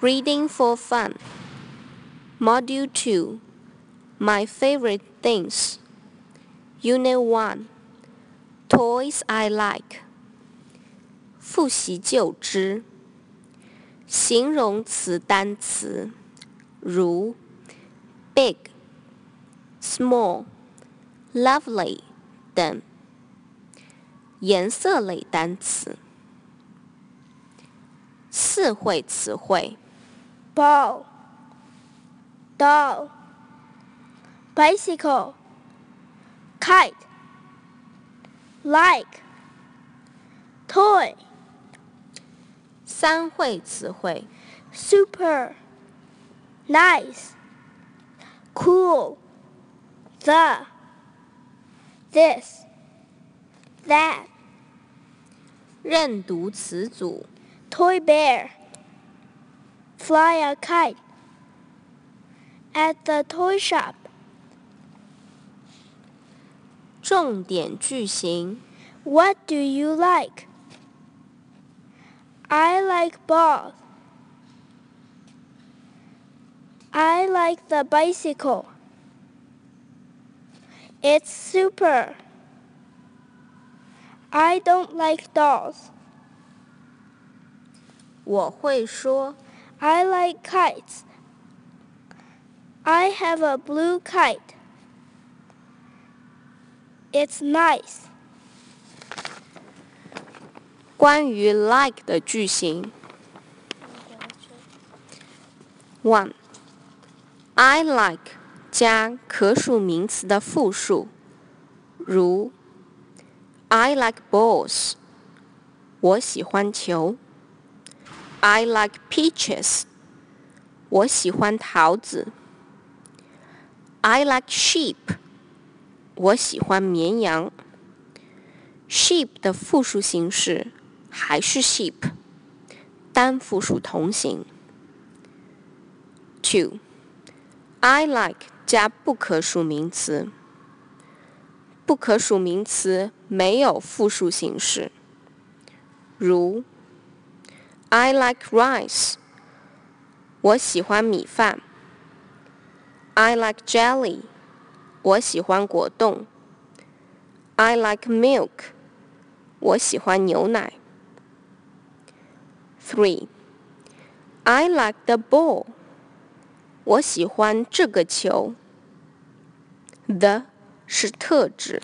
Reading for Fun Module 2 My Favorite Things Unit 1 Toys I Like 复习旧知形容词单词如 big、small、lovely 等颜色类单词四会词汇 ball, doll, bicycle, kite, like, toy, 三会词汇 super, nice, cool, the, this, that, 认读词组 toy bear, fly a kite, at the toy shop, 重点句型 What do you like? I like balls. I like the bicycle. It's super. I don't like dolls. 我会说 I like kites. I have a blue kite. It's nice. 关于 like 的句型。One, I like 加可数名词的复数，如 I like balls，我喜欢球。 I like peaches，我喜欢桃子。I like sheep，我喜欢绵羊。sheep 的复数形式还是 sheep，单复数同形。Two, I like 加不可数名词，不可数名词没有复数形式，如 I like rice，我喜欢米饭。I like jelly，我喜欢果冻。I like milk，我喜欢牛奶。Three, I like the ball，我喜欢这个球。The 是特指。